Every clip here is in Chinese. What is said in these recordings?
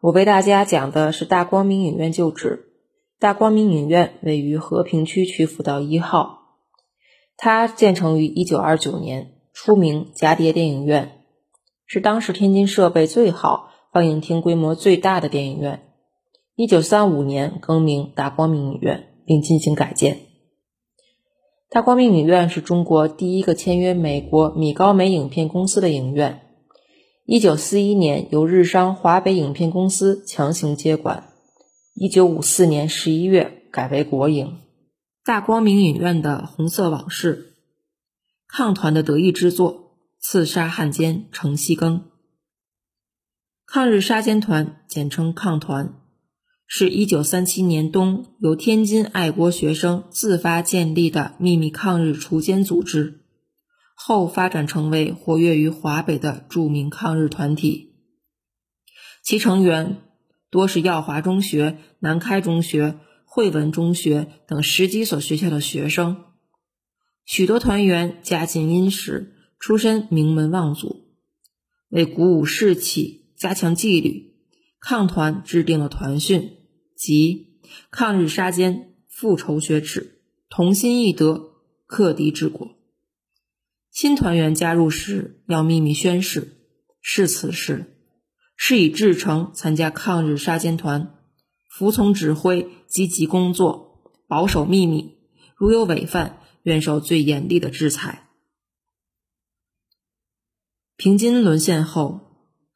我为大家讲的是大光明影院旧址。大光明影院位于和平区曲阜道一号，它建成于一九二九年，初名蛱蝶电影院，是当时天津设备最好、放映厅规模最大的电影院。一九三五年更名大光明影院，并进行改建。大光明影院是中国第一个签约美国米高梅影片公司的影院。一九四一年由日商华北影片公司强行接管，一九五四年十一月改为国营。大光明影院的红色往事，抗团的得意之作，刺杀汉奸程锡庚。抗日杀奸团简称抗团，是一九三七年冬由天津爱国学生自发建立的秘密抗日除奸组织。后发展成为活跃于华北的著名抗日团体，其成员多是耀华中学、南开中学、汇文中学等十几所学校的学生，许多团员家境殷实，出身名门望族。为鼓舞士气、加强纪律，抗团制定了团训，即抗日杀奸、复仇雪耻、同心义德、克敌治国。新团员加入时要秘密宣誓，誓此时是以至诚参加抗日杀奸团，服从指挥，积极工作，保守秘密。如有违犯，愿受最严厉的制裁。平津沦陷后，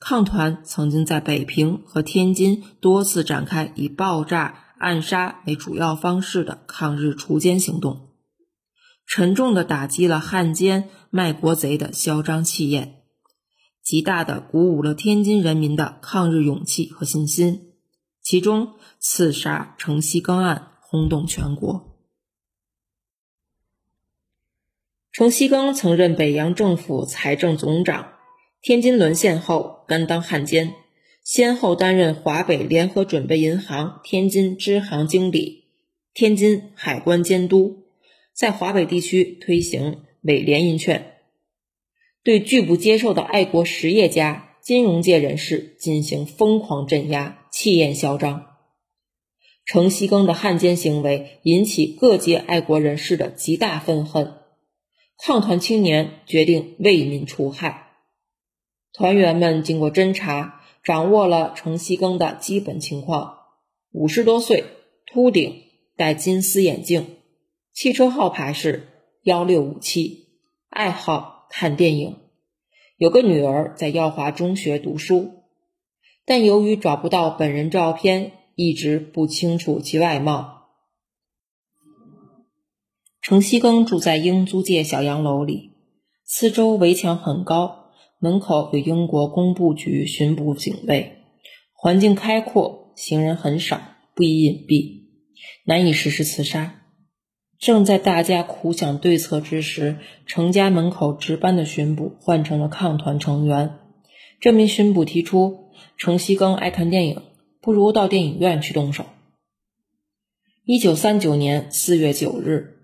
抗团曾经在北平和天津多次展开以爆炸、暗杀为主要方式的抗日除奸行动。沉重地打击了汉奸卖国贼的嚣张气焰，极大地鼓舞了天津人民的抗日勇气和信心。其中，刺杀程锡庚案轰动全国。程锡庚曾任北洋政府财政总长，天津沦陷后甘当汉奸，先后担任华北联合准备银行天津支行经理、天津海关监督。在华北地区推行伪联银券，对拒不接受的爱国实业家、金融界人士进行疯狂镇压，气焰嚣张。程锡庚的汉奸行为引起各界爱国人士的极大愤恨，抗团青年决定为民除害。团员们经过侦查，掌握了程锡庚的基本情况：五十多岁，秃顶，戴金丝眼镜。汽车号牌是幺六五七，爱好看电影，有个女儿在耀华中学读书，但由于找不到本人照片，一直不清楚其外貌。程锡庚住在英租界小洋楼里，四周围墙很高，门口有英国工部局巡捕警卫，环境开阔，行人很少，不宜隐蔽，难以实施刺杀。正在大家苦想对策之时，程家门口值班的巡捕换成了抗团成员。这名巡捕提出：“程锡庚爱看电影，不如到电影院去动手。”一九三九年四月九日，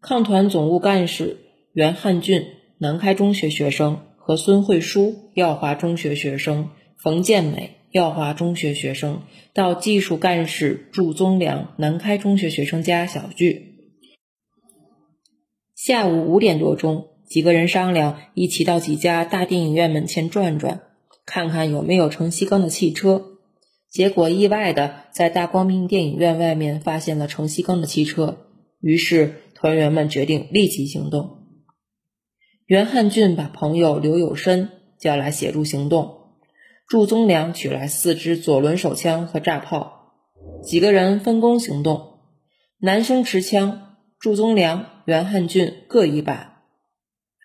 抗团总务干事袁汉俊（南开中学学生）和孙慧书（耀华中学学生）、冯建美（耀华中学学生）到技术干事祝宗良（南开中学学生）家小聚。下午五点多钟，几个人商量一起到几家大电影院门前转转，看看有没有程锡庚的汽车。结果意外的在大光明电影院外面发现了程锡庚的汽车，于是团员们决定立即行动。袁汉俊把朋友刘有申叫来协助行动，祝宗良取来四支左轮手枪和炸炮，几个人分工行动，男生持枪。祝宗良、袁汉俊各一把，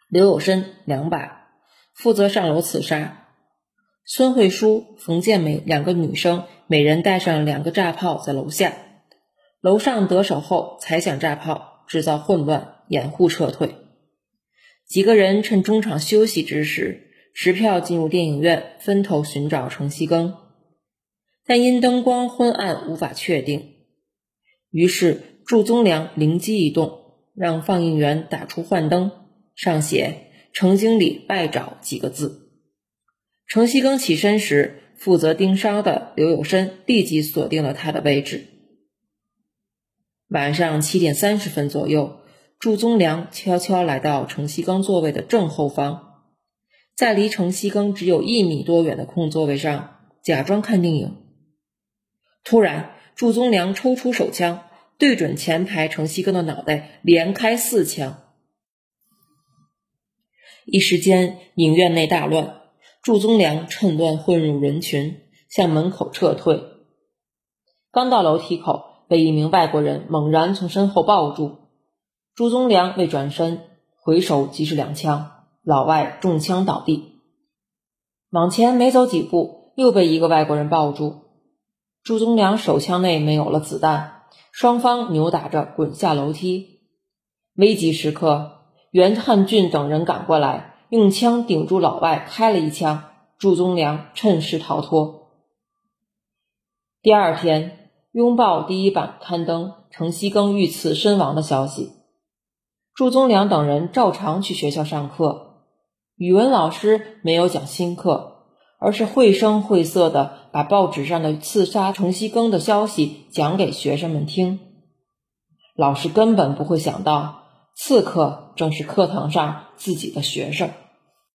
刘有申两把，负责上楼刺杀。孙慧书、冯建美两个女生，每人带上两个炸炮在楼下。楼上得手后，才想炸炮，制造混乱，掩护撤退。几个人趁中场休息之时，持票进入电影院，分头寻找程锡庚，但因灯光昏暗，无法确定。于是。祝宗良灵机一动，让放映员打出幻灯，上写“程经理拜找”几个字。程锡庚起身时，负责盯梢的刘有申立即锁定了他的位置。晚上七点三十分左右，祝宗良悄悄来到程锡庚座位的正后方，在离程锡庚只有一米多远的空座位上假装看电影。突然，祝宗良抽出手枪，对准前排程西庚的脑袋连开四枪。一时间，影院内大乱。祝宗良趁乱混入人群，向门口撤退。刚到楼梯口，被一名外国人猛然从身后抱住。祝宗良未转身，回手即是两枪，老外中枪倒地。往前没走几步，又被一个外国人抱住。祝宗良手枪内没有了子弹，双方扭打着滚下楼梯。危急时刻，袁汉俊等人赶过来。用枪顶住老外，开了一枪，祝宗良趁势逃脱。第二天，《拥抱》第一版刊登程西庚遇刺身亡的消息。祝宗良等人照常去学校上课，语文老师没有讲新课，而是绘声绘色的把报纸上的刺杀程锡庚的消息讲给学生们听。老师根本不会想到，刺客正是课堂上自己的学生。